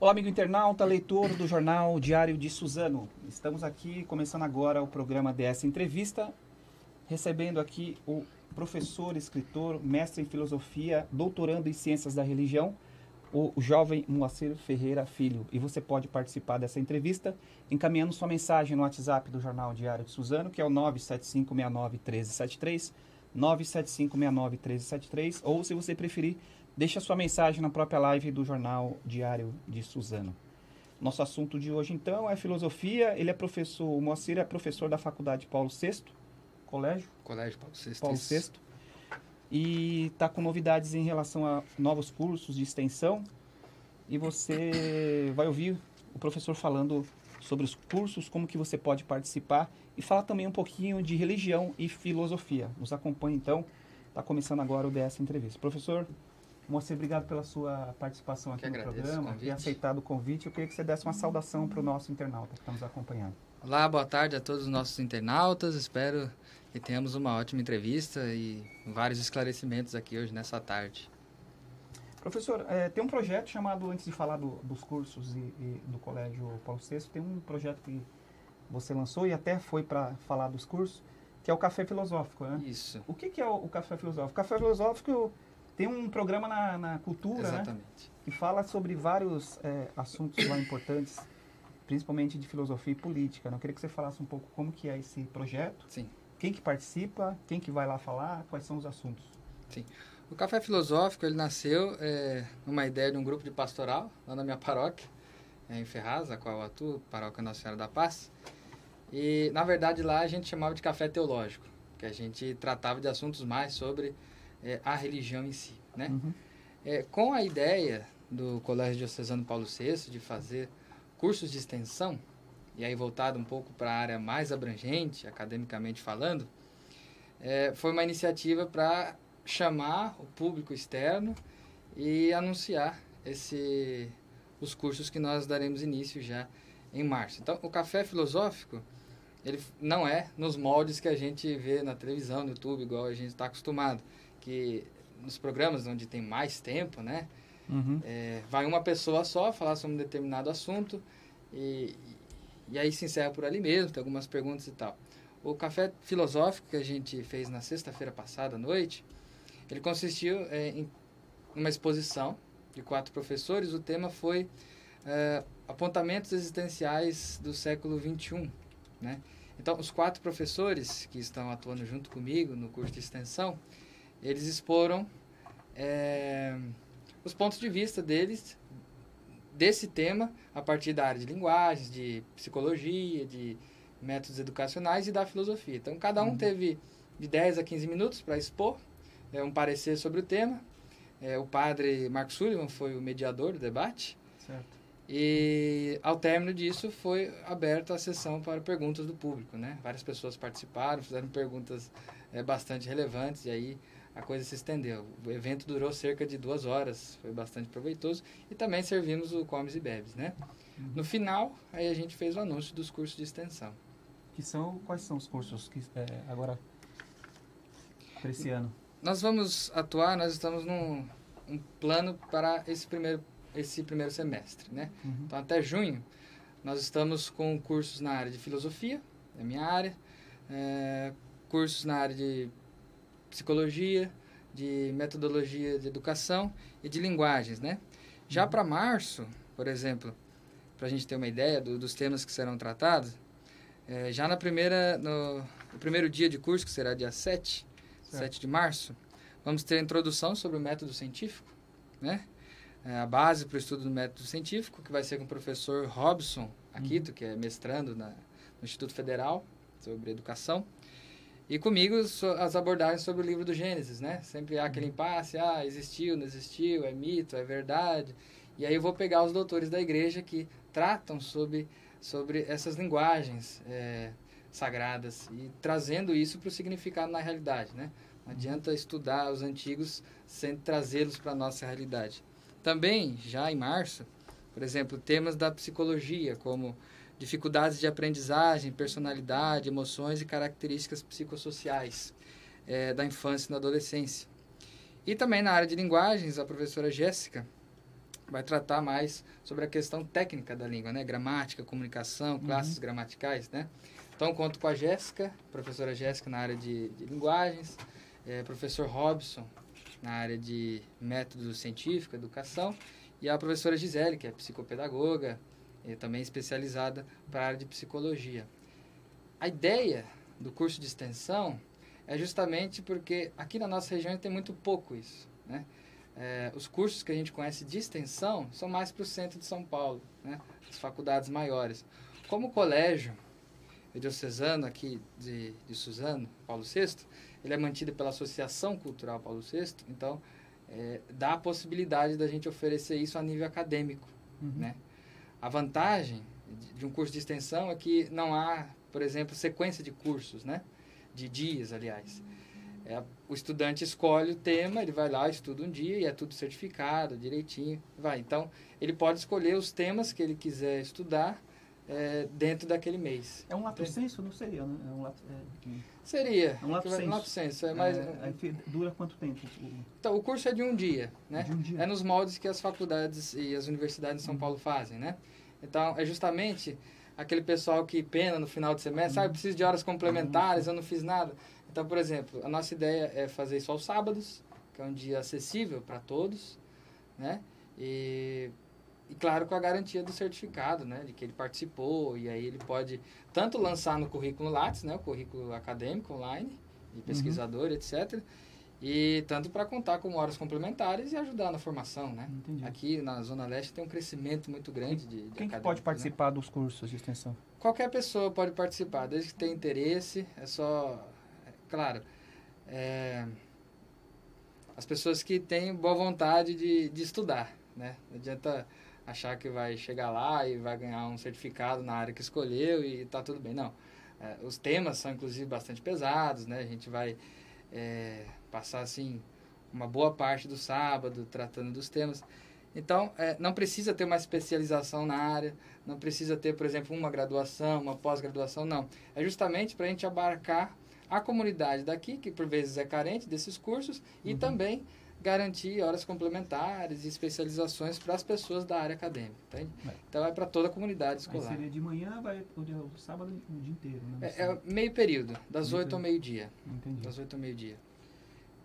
Olá, amigo internauta, leitor do jornal Diário de Suzano. Estamos aqui começando agora o programa DS Entrevista, recebendo aqui o professor, escritor, mestre em filosofia, doutorando em ciências da religião, o jovem Moacir Ferreira Filho. E você pode participar dessa entrevista encaminhando sua mensagem no WhatsApp do Jornal Diário de Suzano, que é o 975691373, 975691373, ou se você preferir, Deixe a sua mensagem na própria live do Jornal Diário de Suzano. Nosso assunto de hoje, então, é filosofia. Ele é professor, o Moacir é professor da Faculdade Paulo VI, colégio? Colégio Paulo VI. Paulo VI. E está com novidades em relação a novos cursos de extensão. E você vai ouvir o professor falando sobre os cursos, como que você pode participar e falar também um pouquinho de religião e filosofia. Nos acompanhe, então. Está começando agora o DS Entrevista. Professor, Moacir, obrigado pela sua participação aqui no programa, ter aceitado o convite. Eu queria que você desse uma saudação para o nosso internauta que está nos acompanhando. Olá, boa tarde a todos os nossos internautas. Espero que tenhamos uma ótima entrevista e vários esclarecimentos aqui hoje nessa tarde. Professor, é, tem um projeto chamado, antes de falar do, dos cursos e, e, do Colégio Paulo VI, tem um projeto que você lançou e até foi para falar dos cursos, que é o Café Filosófico, né? Isso. O que, que é o, o Café Filosófico? O Café Filosófico tem um programa na, na cultura, né? Exatamente. né? Que fala sobre vários é, assuntos lá importantes, principalmente de filosofia e política. Né? Eu queria que você falasse um pouco como que é esse projeto. Sim. Quem que participa, quem que vai lá falar, quais são os assuntos. Sim. O Café Filosófico, ele nasceu é, numa ideia de um grupo de pastoral, lá na minha paróquia, é, em Ferraz, a qual eu atuo, Paróquia Nossa Senhora da Paz. E, na verdade, lá a gente chamava de café teológico, que a gente tratava de assuntos mais sobre é, a religião em si. Né? Uhum. É, com a ideia do Colégio Diocesano Paulo VI de fazer cursos de extensão, e aí voltado um pouco para a área mais abrangente, academicamente falando, é, foi uma iniciativa para chamar o público externo e anunciar esse, os cursos que nós daremos início já em março. Então, o Café Filosófico, ele não é nos moldes que a gente vê na televisão, no YouTube, igual a gente está acostumado que nos programas onde tem mais tempo, né? Uhum. É, vai uma pessoa só falar sobre um determinado assunto e, e aí se encerra por ali mesmo, tem algumas perguntas e tal. O café filosófico que a gente fez na sexta-feira passada à noite, ele consistiu é, em uma exposição de quatro professores. O tema foi é, apontamentos existenciais do século XXI, né? Então, os quatro professores que estão atuando junto comigo no curso de extensão, eles exporam é, os pontos de vista deles desse tema a partir da área de linguagens, de psicologia, de métodos educacionais e da filosofia. Então, cada um uhum. teve de 10 a 15 minutos para expor é, um parecer sobre o tema. É, o padre Marcos Sullivan foi o mediador do debate. Certo. E ao término disso foi aberta a sessão para perguntas do público, né? Várias pessoas participaram, fizeram perguntas é, bastante relevantes e aí a coisa se estendeu. O evento durou cerca de duas horas, foi bastante proveitoso. E também servimos o Comes e Bebes, né? Uhum. No final, aí a gente fez o anúncio dos cursos de extensão. Que são, quais são os cursos que é, agora, para esse ano? Nós vamos atuar, nós estamos num um plano para esse primeiro, esse primeiro semestre, né? Uhum. Então, até junho, nós estamos com cursos na área de filosofia, é minha área, é, cursos na área de psicologia, de metodologia de educação e de linguagens, né? Já uhum. para março, por exemplo, para a gente ter uma ideia do, dos temas que serão tratados, é, já na primeira, no, no, primeiro dia de curso, que será dia 7, certo. 7 de março, vamos ter a introdução sobre o método científico, né? É a base para o estudo do método científico, que vai ser com o professor Robson Aquito, uhum. que é mestrando na, no Instituto Federal sobre Educação. E comigo as abordagens sobre o livro do Gênesis, né? Sempre há aquele impasse, ah, existiu, não existiu, é mito, é verdade. E aí eu vou pegar os doutores da igreja que tratam sobre, sobre essas linguagens é, sagradas e trazendo isso para o significado na realidade, né? Não adianta estudar os antigos sem trazê-los para a nossa realidade. Também, já em março, por exemplo, temas da psicologia, como dificuldades de aprendizagem, personalidade, emoções e características psicossociais é, da infância e da adolescência. E também na área de linguagens, a professora Jéssica vai tratar mais sobre a questão técnica da língua, né? Gramática, comunicação, classes Uhum. gramaticais, né? Então, conto com a Jéssica, professora Jéssica na área de, de linguagens, eh, professor Robson na área de método científico, educação, e a professora Gisele, que é psicopedagoga, e também especializada para a área de psicologia. A ideia do curso de extensão é justamente porque aqui na nossa região tem muito pouco isso, né? É, os cursos que a gente conhece de extensão são mais para o centro de São Paulo, né? As faculdades maiores. Como o colégio diocesano aqui de, de Suzano, Paulo VI, ele é mantido pela Associação Cultural Paulo VI, então é, dá a possibilidade da gente oferecer isso a nível acadêmico, Uhum. né? A vantagem de, um curso de extensão é que não há, por exemplo, sequência de cursos, né? De dias, aliás. É, o estudante escolhe o tema, ele vai lá, estuda um dia e é tudo certificado, direitinho, vai. Então, ele pode escolher os temas que ele quiser estudar é, dentro daquele mês. É um lato senso, não seria, né? É um lato, é, um- Seria. É um lato vai- sensu. lato sensu, é, mas, é, dura quanto tempo? O- então, o curso é de um dia, né? De um dia. É nos moldes que as faculdades e as universidades de São Uhum. Paulo fazem, né? Então, é justamente aquele pessoal que pena no final de semestre, Uhum. ah, eu preciso de horas complementares, eu não fiz nada. Então, por exemplo, a nossa ideia é fazer isso aos sábados, que é um dia acessível para todos, né? E, e, claro, com a garantia do certificado, né? De que ele participou, e aí ele pode tanto lançar no currículo Lattes, né? O currículo acadêmico online, de pesquisador, etc., e tanto para contar com horas complementares e ajudar na formação, né? Entendi. Aqui na Zona Leste tem um crescimento muito grande de, de Quem que pode né? participar dos cursos de extensão? Qualquer pessoa pode participar, desde que tenha interesse. É só, é, claro, é, as pessoas que têm boa vontade de, de estudar, né? Não adianta achar que vai chegar lá e vai ganhar um certificado na área que escolheu e tá tudo bem. Não. É, os temas são, inclusive, bastante pesados, né? A gente vai é, passar, assim, uma boa parte do sábado tratando dos temas. Então, é, não precisa ter uma especialização na área, não precisa ter, por exemplo, uma graduação, uma pós-graduação, não. É justamente para a gente abarcar a comunidade daqui, que por vezes é carente desses cursos, e Uhum. também garantir horas complementares e especializações para as pessoas da área acadêmica, entende? É. Então, é para toda a comunidade Aí escolar. seria de manhã, vai o, sábado o dia inteiro, né? É, é meio período, das 8 ao meio-dia. Entendi. Das 8 ao meio-dia.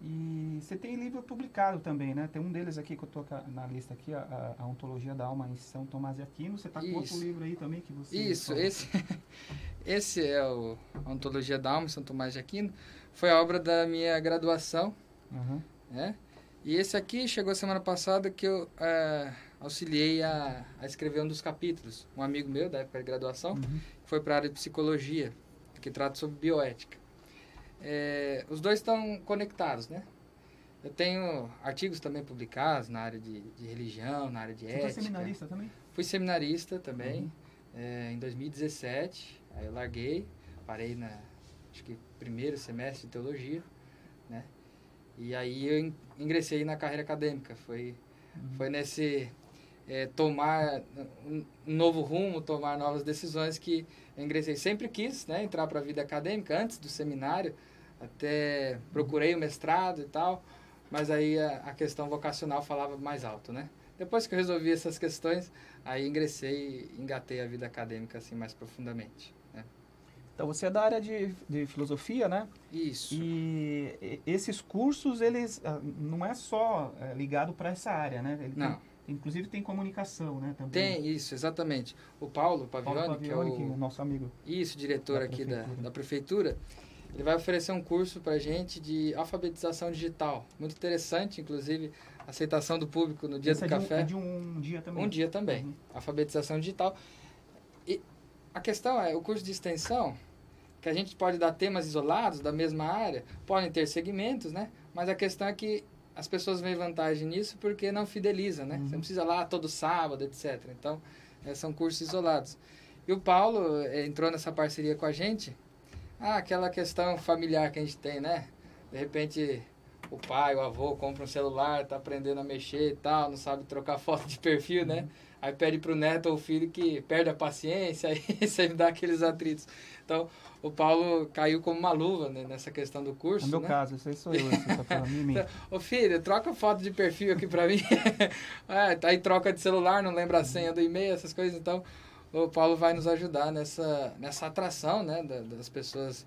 E você tem livro publicado também, né? Tem um deles aqui que eu tô na lista aqui, a, a- Ontologia da Alma em São Tomás de Aquino. Você tá com outro Isso. livro aí também que você... Isso, falou. esse, esse é o a Ontologia da Alma, em São Tomás de Aquino. Foi a obra da minha graduação, Aham. né? E esse aqui chegou semana passada que eu eh, auxiliei a, a escrever um dos capítulos. Um amigo meu, da época de graduação, Uhum. foi para a área de psicologia, que trata sobre bioética. Eh, os dois estão conectados, né? Eu tenho artigos também publicados na área de, de religião, na área de Você ética. foi seminarista também? Fui seminarista também, Uhum. eh, em 2017. Aí eu larguei, parei na, acho que primeiro semestre de teologia, né? E aí eu in- ingressei na carreira acadêmica. Foi, Uhum. foi nesse eh, tomar um novo rumo, tomar novas decisões que eu ingressei. Sempre quis, né, entrar para a vida acadêmica antes do seminário, até procurei o mestrado e tal, mas aí a, a questão vocacional falava mais alto, né? Depois que eu resolvi essas questões, aí ingressei e engatei a vida acadêmica assim mais profundamente. Então você é da área de, de filosofia, né? Isso. E e- esses cursos, eles ah, não é só eh, ligado para essa área, né? Ele Não, tem- inclusive tem comunicação, né? Também. tem isso, exatamente. O Paulo Paulo Pavioni, que é que é o o nosso amigo. isso, diretor Da aqui da, prefeitura. da prefeitura, ele vai oferecer um curso para gente de alfabetização digital. Muito interessante, inclusive, aceitação do público no dia do é de um- café. é de um dia também. Um dia também. Uhum. Alfabetização digital. E a questão é, o curso de extensão, que a gente pode dar temas isolados da mesma área, podem ter segmentos, né? Mas a questão é que as pessoas veem vantagem nisso porque não fideliza, né? Uhum. Você não precisa ir lá todo sábado, etc. Então, eh, são cursos isolados. E o Paulo eh, entrou nessa parceria com a gente. Ah, aquela questão familiar que a gente tem, né? De repente, o pai, o avô compra um celular, tá aprendendo a mexer e tal, não sabe trocar foto de perfil, né? Aí pede pro neto ou filho que perde a paciência, aí sempre dá aqueles atritos. Então, o Paulo caiu como uma luva né, nessa questão do curso. No meu né? caso, esse aí sou eu, você tá falando de mim. Ô filho, troca foto de perfil aqui pra mim. é, tá aí troca de celular, não lembra a senha do e-mail, essas coisas. Então, o Paulo vai nos ajudar nessa, nessa atração, né, das pessoas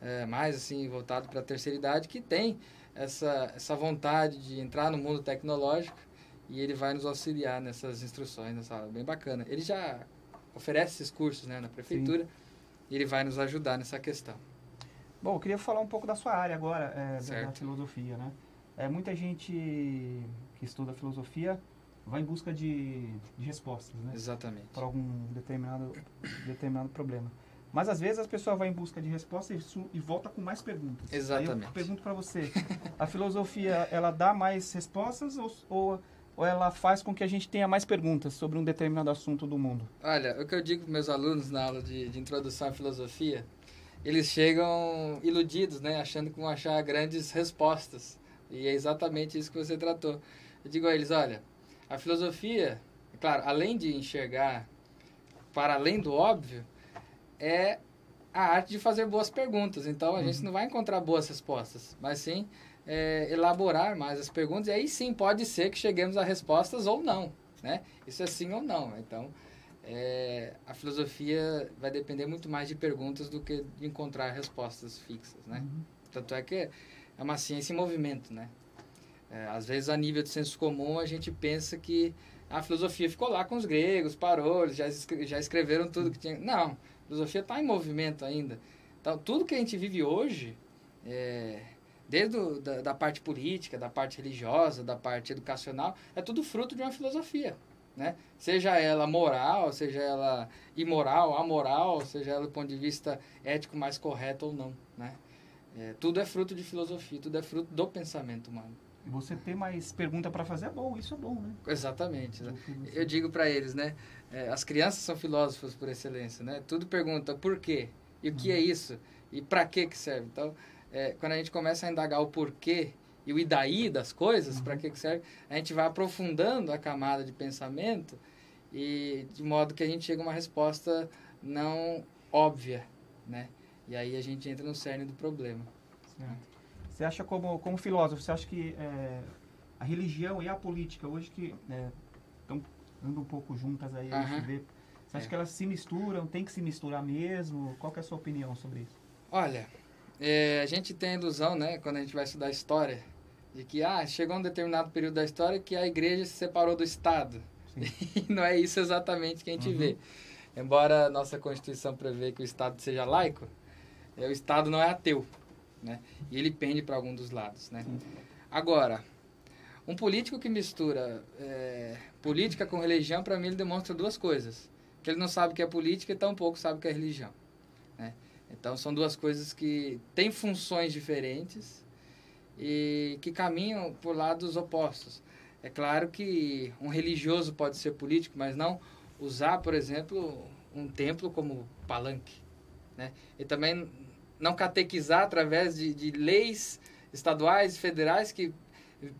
é, mais assim voltado para a terceira idade que tem essa, essa vontade de entrar no mundo tecnológico e ele vai nos auxiliar nessas instruções nessa aula bem bacana. Ele já oferece esses cursos, né, na prefeitura. Sim. E ele vai nos ajudar nessa questão. Bom, eu queria falar um pouco da sua área agora, é, da, filosofia, né? É, muita gente que estuda filosofia vai em busca de, de respostas, né? Exatamente. Para algum determinado, determinado problema. Mas às vezes as pessoas vão em busca de respostas e, e volta com mais perguntas. Exatamente. Aí eu pergunto para você, a filosofia ela dá mais respostas ou, ou, ou, ela faz com que a gente tenha mais perguntas sobre um determinado assunto do mundo? Olha, o que eu digo para meus alunos na aula de, de introdução à filosofia, eles chegam iludidos, né, achando que vão achar grandes respostas. E é exatamente isso que você tratou. Eu digo a eles, olha, a filosofia, claro, além de enxergar para além do óbvio, é a arte de fazer boas perguntas. Então, a uhum. gente não vai encontrar boas respostas, mas sim é, elaborar mais as perguntas. E aí sim, pode ser que cheguemos a respostas ou não, né? Isso é sim ou não. Então, é, a filosofia vai depender muito mais de perguntas do que de encontrar respostas fixas, né? Uhum. Tanto é que é uma ciência em movimento, né? É, às vezes, a nível de senso comum, a gente pensa que a filosofia ficou lá com os gregos, parou, eles já, já escreveram tudo que tinha. Não, filosofia está em movimento ainda. Então, tudo que a gente vive hoje, é, desde o, da, da, parte política, da parte religiosa, da parte educacional, é tudo fruto de uma filosofia. Né? Seja ela moral, seja ela imoral, amoral, seja ela do ponto de vista ético mais correto ou não. Né? É, tudo é fruto de filosofia, tudo é fruto do pensamento humano. Você ter mais pergunta para fazer é bom, isso é bom, né? Exatamente. Né? Eu digo para eles, né? É, as crianças são filósofos por excelência, né? Tudo pergunta por quê e o que é uhum. isso e para que que serve. Então, é, quando a gente começa a indagar o porquê e o e daí das coisas, uhum. para que que serve, a gente vai aprofundando a camada de pensamento e de modo que a gente chega a uma resposta não óbvia, né? E aí a gente entra no cerne do problema. Certo. Você acha como, como filósofo, você acha que é, a religião e a política hoje que é, andando um pouco juntas aí, a gente vê, você acha é. que elas se misturam, tem que se misturar mesmo? Qual é a sua opinião sobre isso? Olha, é, a gente tem a ilusão, né, quando a gente vai estudar história, de que ah, chegou um determinado período da história que a igreja se separou do Estado. E não é isso exatamente que a gente uhum. vê. Embora a nossa Constituição prevê que o Estado seja laico, é, o Estado não é ateu né? E ele pende para algum dos lados, né? Agora, um político que mistura é, política com religião, para mim, ele demonstra duas coisas. Que ele não sabe o que é política e tampouco sabe o que é religião. Né? Então, são duas coisas que têm funções diferentes e que caminham por lados opostos. É claro que um religioso pode ser político, mas não usar, por exemplo, um templo como palanque. Né? E também não catequizar através de, de leis estaduais e federais que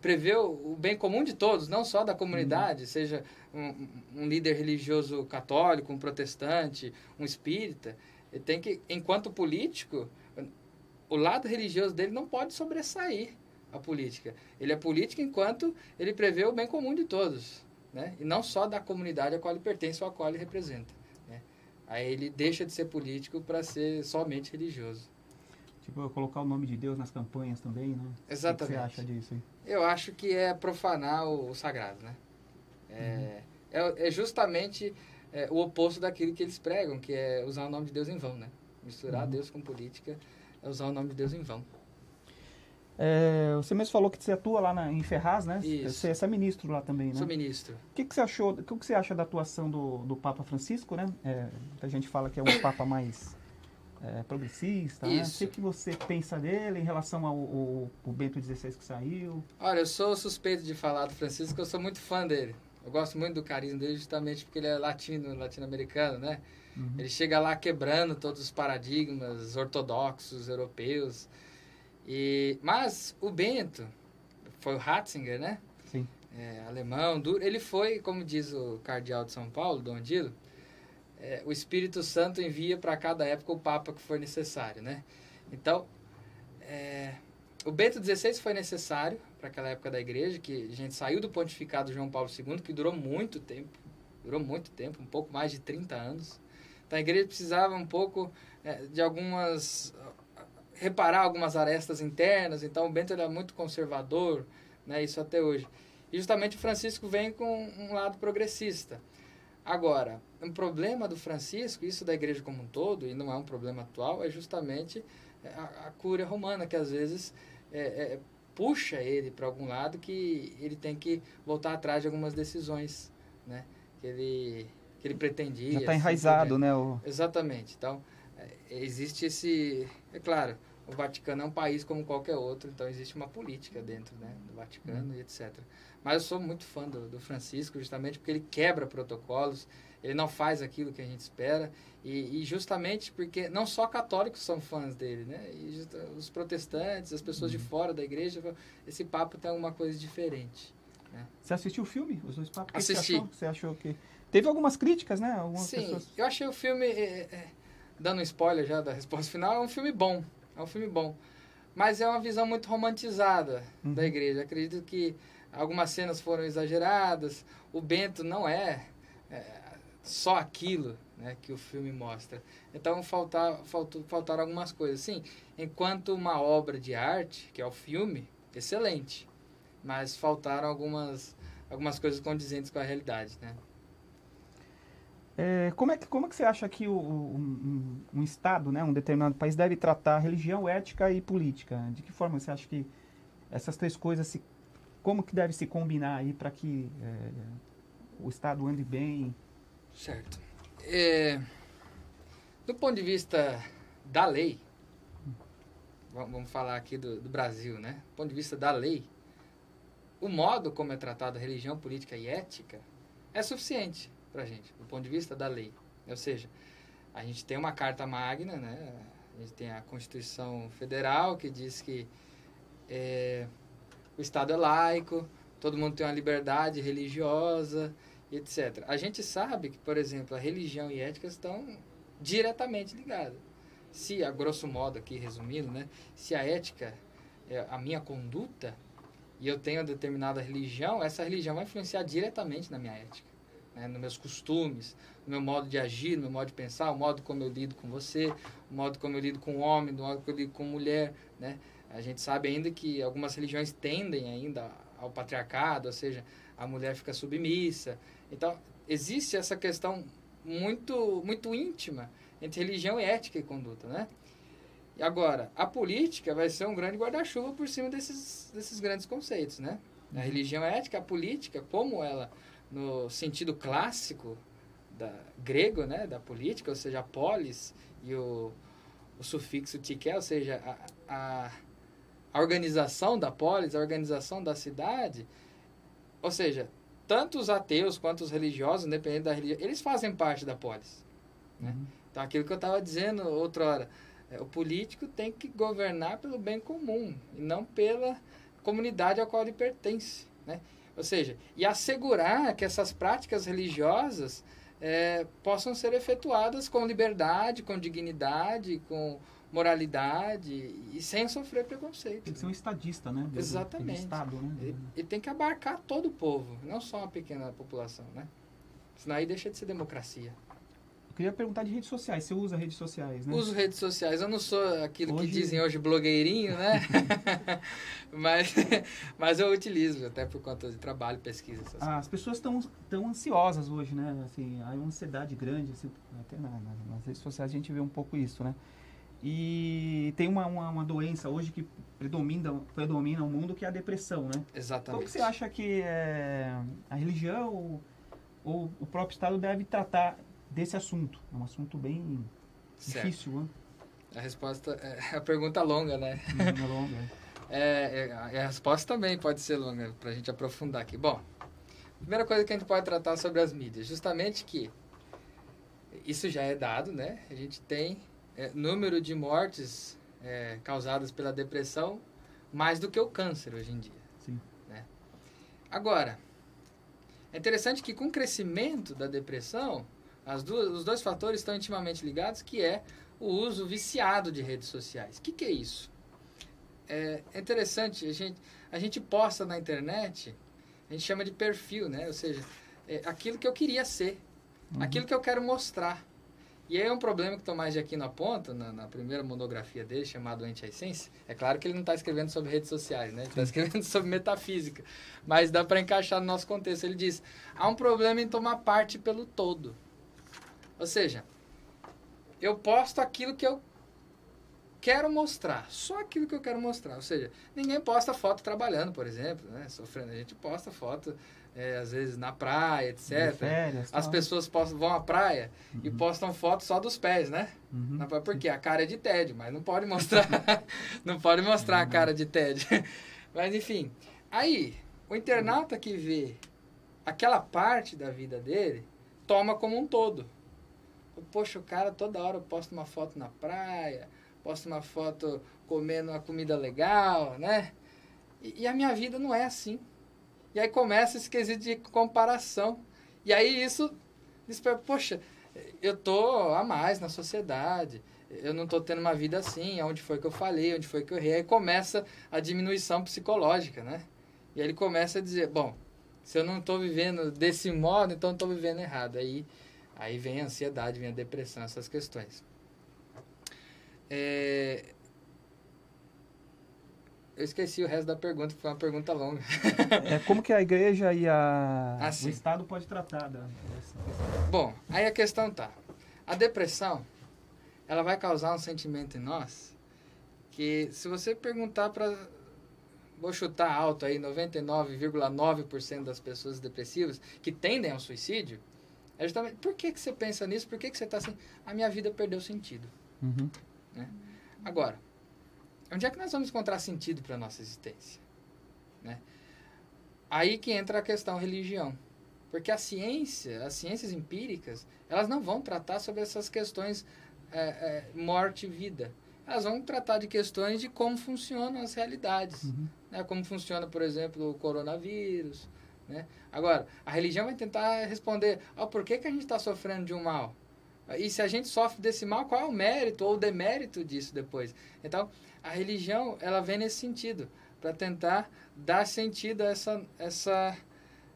prevê o bem comum de todos, não só da comunidade, uhum. seja um, um, líder religioso católico, um protestante, um espírita. Ele tem que, enquanto político, o lado religioso dele não pode sobressair a política. Ele é político enquanto ele prevê o bem comum de todos, né? E não só da comunidade a qual ele pertence ou a qual ele representa. Né? Aí ele deixa de ser político para ser somente religioso. Tipo, colocar o nome de Deus nas campanhas também, né? Exatamente. O que você acha disso aí? Eu acho que é profanar o, o sagrado, né? É, uhum. é, é, justamente é, o oposto daquilo que eles pregam, que é usar o nome de Deus em vão, né? Misturar uhum. Deus com política é usar o nome de Deus em vão. É, você mesmo falou que você atua lá na, em Ferraz, né? Isso. Você, você é ministro lá também, né? Sou ministro. O que, que você achou? O que, que você acha da atuação do, do Papa Francisco, né? É, a gente fala que é um Papa mais é, progressista. Né? O que, que você pensa dele em relação ao, ao, ao, Bento XVI que saiu? Olha, eu sou suspeito de falar do Francisco, eu sou muito fã dele. Eu gosto muito do carisma dele justamente porque ele é latino, latino-americano, né? Uhum. Ele chega lá quebrando todos os paradigmas ortodoxos europeus. E, mas o Bento, foi o Ratzinger, né? Sim. É, alemão, duro. Ele foi, como diz o cardeal de São Paulo, Dom Dilo, é, o Espírito Santo envia para cada época o Papa que for necessário, né? Então, é, o Bento XVI foi necessário para aquela época da igreja, que a gente saiu do pontificado João Paulo II, que durou muito tempo, durou muito tempo, um pouco mais de 30 anos. Então a igreja precisava um pouco é, de algumas reparar algumas arestas internas, então o Bento era muito conservador, né, isso até hoje. E justamente Francisco vem com um lado progressista. Agora, um problema do Francisco, isso da igreja como um todo, e não é um problema atual, é justamente a, a cúria romana, que às vezes é, é, puxa ele para algum lado que ele tem que voltar atrás de algumas decisões, né? Que ele, que ele pretendia. Já está enraizado, né? O... Exatamente. Então, é, existe esse... É claro, o Vaticano é um país como qualquer outro, então existe uma política dentro né, do Vaticano uhum. e etc. Mas eu sou muito fã do, do, Francisco, justamente porque ele quebra protocolos, ele não faz aquilo que a gente espera, e, e justamente porque não só católicos são fãs dele, né? E just, os protestantes, as pessoas uhum. de fora da igreja, esse papo tem alguma coisa diferente. Né? Você assistiu o filme, Os Dois Papos? Assisti. Você achou? você achou que... Teve algumas críticas, né? Algumas Sim, pessoas... eu achei o filme, é, é, dando um spoiler já da resposta final, é um filme bom. É um filme bom. Mas é uma visão muito romantizada uhum. da igreja. Acredito que algumas cenas foram exageradas. O Bento não é, é só aquilo né, que o filme mostra. Então faltar, faltou, faltaram algumas coisas. Sim, enquanto uma obra de arte, que é o filme, excelente. Mas faltaram algumas, algumas coisas condizentes com a realidade. Né? É, como, é que, como é que você acha que o, um, um, Estado, né, um determinado país, deve tratar religião, ética e política? De que forma você acha que essas três coisas, se, como que deve se combinar aí para que é, o Estado ande bem? Certo. É, do ponto de vista da lei, vamos falar aqui do, do Brasil, né? Do ponto de vista da lei, o modo como é tratada religião, política e ética é suficiente para a gente, do ponto de vista da lei. Ou seja, a gente tem uma carta magna, né? a gente tem a Constituição Federal que diz que é, o Estado é laico, todo mundo tem uma liberdade religiosa, etc. A gente sabe que, por exemplo, a religião e a ética estão diretamente ligadas. Se, a grosso modo aqui resumindo, né, se a ética é a minha conduta e eu tenho determinada religião, essa religião vai influenciar diretamente na minha ética né, nos meus costumes, no meu modo de agir, no meu modo de pensar, o modo como eu lido com você, o modo como eu lido com o homem, o modo como eu lido com mulher, né? A gente sabe ainda que algumas religiões tendem ainda ao patriarcado, ou seja, a mulher fica submissa. Então, existe essa questão muito muito íntima entre religião e ética e conduta, né? E agora, a política vai ser um grande guarda-chuva por cima desses, desses grandes conceitos, né? A religião, a ética, a política, como ela no sentido clássico da grego, né, da política, ou seja, a polis e o, o sufixo tiké, ou seja, a, a, a organização da polis, a organização da cidade, ou seja, tanto os ateus quanto os religiosos, independente da religião, eles fazem parte da polis. Né? Uhum. Então, aquilo que eu estava dizendo outra hora, é, o político tem que governar pelo bem comum e não pela comunidade a qual ele pertence. Né? Ou seja, e assegurar que essas práticas religiosas é, possam ser efetuadas com liberdade, com dignidade, com moralidade e sem sofrer preconceito. Tem que ser um estadista, né? Exatamente. Estado, né? E, e, tem que abarcar todo o povo, não só uma pequena população, né? Senão aí deixa de ser democracia. Eu queria perguntar de redes sociais. Você usa redes sociais, né? Uso redes sociais. Eu não sou aquilo hoje... que dizem hoje blogueirinho, né? mas, mas eu utilizo, até por conta de trabalho, pesquisa. Ah, as pessoas estão tão ansiosas hoje, né? Assim, há uma ansiedade grande. Assim, até na, na, nas redes sociais a gente vê um pouco isso, né? E tem uma, uma, uma, doença hoje que predomina, predomina o mundo, que é a depressão, né? Exatamente. Como você acha que é, a religião ou, ou o próprio Estado deve tratar desse assunto. É um assunto bem certo. difícil, né? A resposta é a pergunta longa, né? É longa. É, é, a resposta também pode ser longa, para a gente aprofundar aqui. Bom, primeira coisa que a gente pode tratar sobre as mídias, justamente que isso já é dado, né? A gente tem é, número de mortes é, causadas pela depressão mais do que o câncer hoje em dia. Sim. Agora, é interessante que com o crescimento da depressão, as duas, os dois fatores estão intimamente ligados, que é o uso viciado de redes sociais. O que, que é isso? É interessante, a gente, a gente posta na internet, a gente chama de perfil, né? Ou seja, é aquilo que eu queria ser, uhum. aquilo que eu quero mostrar. E aí é um problema que Tomás de Aquino aponta na, na primeira monografia dele, chamado Anti-Essência. É claro que ele não está escrevendo sobre redes sociais, né? Ele está escrevendo sobre metafísica. Mas dá para encaixar no nosso contexto. Ele diz, há um problema em tomar parte pelo todo. Ou seja, eu posto aquilo que eu quero mostrar, só aquilo que eu quero mostrar. Ou seja, ninguém posta foto trabalhando, por exemplo, né? Sofrendo. A gente posta foto é, às vezes na praia, etc. Férias, As pessoas postam, vão à praia uhum. e postam fotos só dos pés, né? Uhum. Porque a cara é de tédio, mas não pode mostrar, não pode mostrar uhum. a cara de tédio. mas enfim, aí o internauta que vê aquela parte da vida dele toma como um todo. Poxa, o cara toda hora posta uma foto na praia, posta uma foto comendo uma comida legal, né? E, e a minha vida não é assim. E aí começa esse quesito de comparação. E aí isso diz poxa, eu tô a mais na sociedade. Eu não tô tendo uma vida assim, onde foi que eu falei, onde foi que eu errei. Aí começa a diminuição psicológica, né? E aí ele começa a dizer, bom, se eu não estou vivendo desse modo, então estou vivendo errado. Aí, aí vem a ansiedade, vem a depressão, essas questões. É, eu esqueci o resto da pergunta, foi uma pergunta longa. é, como que a igreja e a, ah, o Estado pode tratar da, Bom, aí a questão tá. A depressão, ela vai causar um sentimento em nós que se você perguntar para vou chutar alto aí, 99,9% das pessoas depressivas que tendem ao suicídio, é justamente, por que, que você pensa nisso? Por que, que você está assim? A minha vida perdeu sentido. Uhum. Né? Agora, Onde é que nós vamos encontrar sentido para a nossa existência? Né? Aí que entra a questão religião. Porque a ciência, as ciências empíricas, elas não vão tratar sobre essas questões é, é, morte e vida. Elas vão tratar de questões de como funcionam as realidades. Uhum. Né? Como funciona, por exemplo, o coronavírus. Né? Agora, a religião vai tentar responder: oh, por que, que a gente está sofrendo de um mal? E se a gente sofre desse mal, qual é o mérito ou o demérito disso depois? Então, a religião, ela vem nesse sentido, para tentar dar sentido a essa, essa,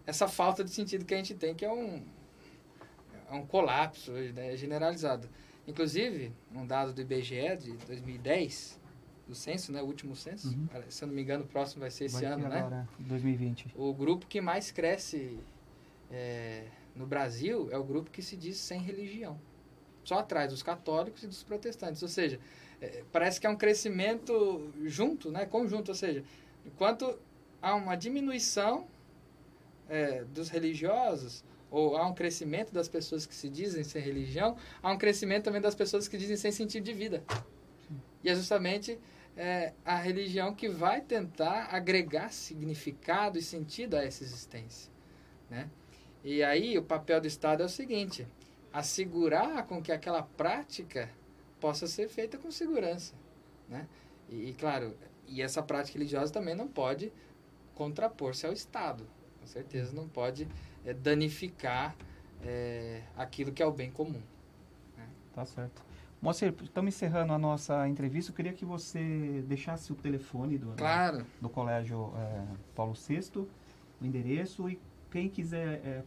essa falta de sentido que a gente tem, que é um, é um colapso né, generalizado. Inclusive, um dado do IBGE de 2010, do censo, né, o último censo, uhum. se eu não me engano, o próximo vai ser esse vai ano, né? Agora, 2020. O grupo que mais cresce é, no Brasil é o grupo que se diz sem religião. Só atrás dos católicos e dos protestantes. Ou seja, é, parece que é um crescimento junto, né, conjunto, ou seja, enquanto há uma diminuição é, dos religiosos, ou há um crescimento das pessoas que se dizem sem religião, há um crescimento também das pessoas que dizem sem sentido de vida. E é justamente é, a religião que vai tentar agregar significado e sentido a essa existência. Né? E aí o papel do Estado é o seguinte: assegurar com que aquela prática possa ser feita com segurança, né? E, e, claro, e essa prática religiosa também não pode contrapor-se ao Estado, com certeza não pode é, danificar é, aquilo que é o bem comum. Né? Tá certo. Moacir, estamos encerrando a nossa entrevista. Eu queria que você deixasse o telefone do, claro. do Colégio é, Paulo VI, o endereço e quem quiser é,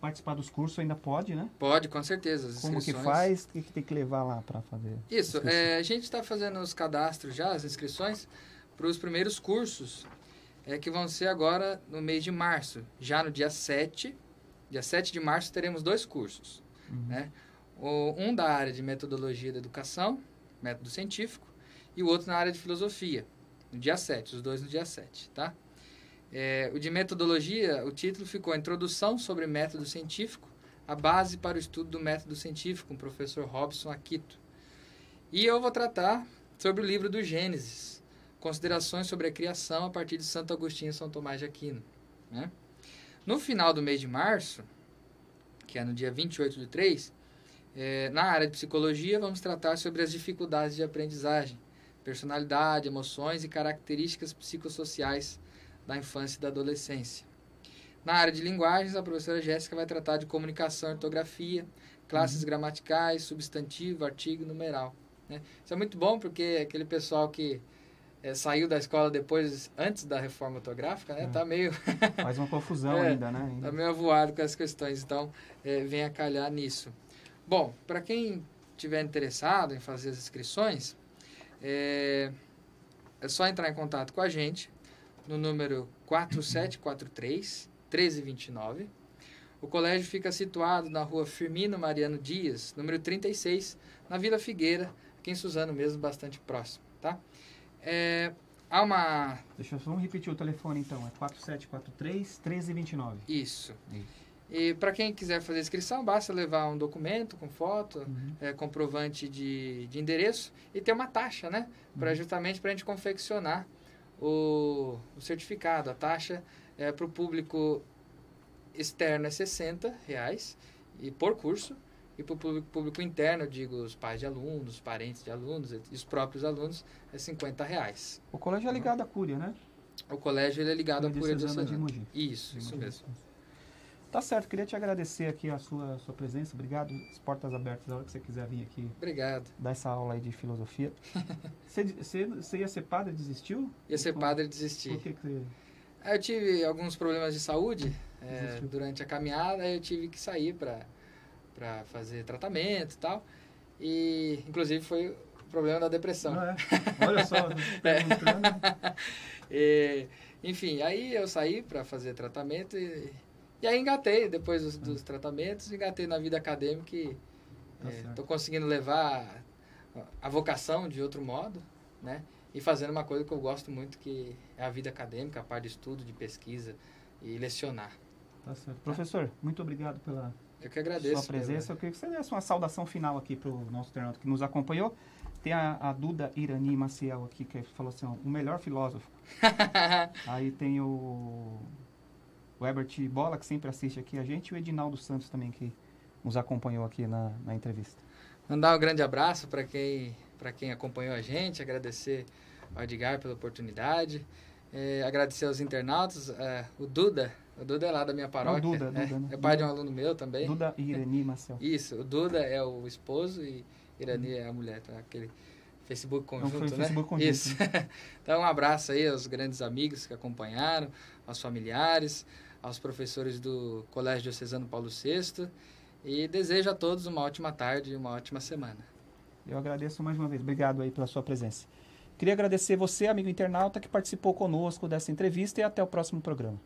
participar dos cursos ainda pode, né? Pode, com certeza. Como que faz? O que, que tem que levar lá para fazer? Isso, é, a gente está fazendo os cadastros já, as inscrições, para os primeiros cursos, é, que vão ser agora no mês de março. Já no dia 7, dia 7 de março, teremos dois cursos. Uhum. Né? Um da área de metodologia da educação, método científico, e o outro na área de filosofia, no dia 7, os dois no dia 7, tá? É, o de metodologia, o título ficou Introdução sobre Método Científico, a base para o estudo do método científico, com o professor Robson Aquito. E eu vou tratar sobre o livro do Gênesis, considerações sobre a criação a partir de Santo Agostinho e São Tomás de Aquino. Né? No final do mês de março, que é no dia 28 de 3, é, na área de psicologia, vamos tratar sobre as dificuldades de aprendizagem, personalidade, emoções e características psicossociais da infância e da adolescência. Na área de linguagens, a professora Jéssica vai tratar de comunicação, ortografia, classes uhum. gramaticais, substantivo, artigo, numeral. Né? Isso é muito bom porque aquele pessoal que é, saiu da escola depois, antes da reforma ortográfica, né? É. Tá meio... Faz uma confusão é, ainda, né? Ainda. Tá meio avoado com as questões, então é, vem a calhar nisso. Bom, para quem tiver interessado em fazer as inscrições, é, é só entrar em contato com a gente no número 4743 1329. O colégio fica situado na rua Firmino Mariano Dias, número 36, na Vila Figueira, aqui em Suzano mesmo, bastante próximo, tá? É, há uma... Deixa eu só repetir o telefone então, é 4743 1329. Isso. Isso. E para quem quiser fazer inscrição, basta levar um documento com foto, uhum. é, comprovante de, de endereço e ter uma taxa, né? Pra, uhum. Justamente para a gente confeccionar o, o certificado. A taxa é, para o público externo é 60 reais e por curso e para o público, público interno, digo, os pais de alunos, os parentes de alunos e os próprios alunos, é 50 reais. O colégio é ligado à Cúria, né? O colégio ele é ligado à Cúria de, de Mogi. Isso, isso mesmo. Tá certo, queria te agradecer aqui a sua, sua presença. Obrigado. As portas abertas a hora que você quiser vir aqui. Obrigado. Dar essa aula aí de filosofia. você, você, você, ia ser padre, desistiu? Ia ser padre e desisti. Por que, que você... Ah, eu tive alguns problemas de saúde é, durante a caminhada, eu tive que sair para para fazer tratamento e tal. E, inclusive, foi o problema da depressão. Ah, é. Olha só. é. e, enfim, aí eu saí para fazer tratamento e e aí engatei, depois dos, dos tratamentos, engatei na vida acadêmica e estou é, conseguindo levar a vocação de outro modo, né? E fazendo uma coisa que eu gosto muito, que é a vida acadêmica, a parte de estudo, de pesquisa e lecionar. Tá certo. Professor, muito obrigado pela eu que agradeço, sua presença. Eu queria que você desse uma saudação final aqui para o nosso internauta que nos acompanhou. Tem a, a, Duda Irani Maciel aqui, que falou assim, ó, o melhor filósofo. Aí tem o o Herbert Bola, que sempre assiste aqui a gente, e o Edinaldo Santos também, que nos acompanhou aqui na, na entrevista. Mandar um grande abraço para quem, quem acompanhou a gente, agradecer ao Edgar pela oportunidade, é, agradecer aos internautas, é, o Duda, o Duda é lá da minha paróquia, Não, Duda, é, Duda, né? é pai de um aluno meu também. Duda e Irani Marcel. Isso, o Duda é o esposo e Irani é a mulher, tá? aquele Facebook conjunto, Não, né? Facebook conjunto, Isso. Né? então um abraço aí aos grandes amigos que acompanharam, aos familiares, aos professores do Colégio Diocesano Paulo VI e desejo a todos uma ótima tarde e uma ótima semana. Eu agradeço mais uma vez. Obrigado aí pela sua presença. Queria agradecer você, amigo internauta, que participou conosco dessa entrevista e até o próximo programa.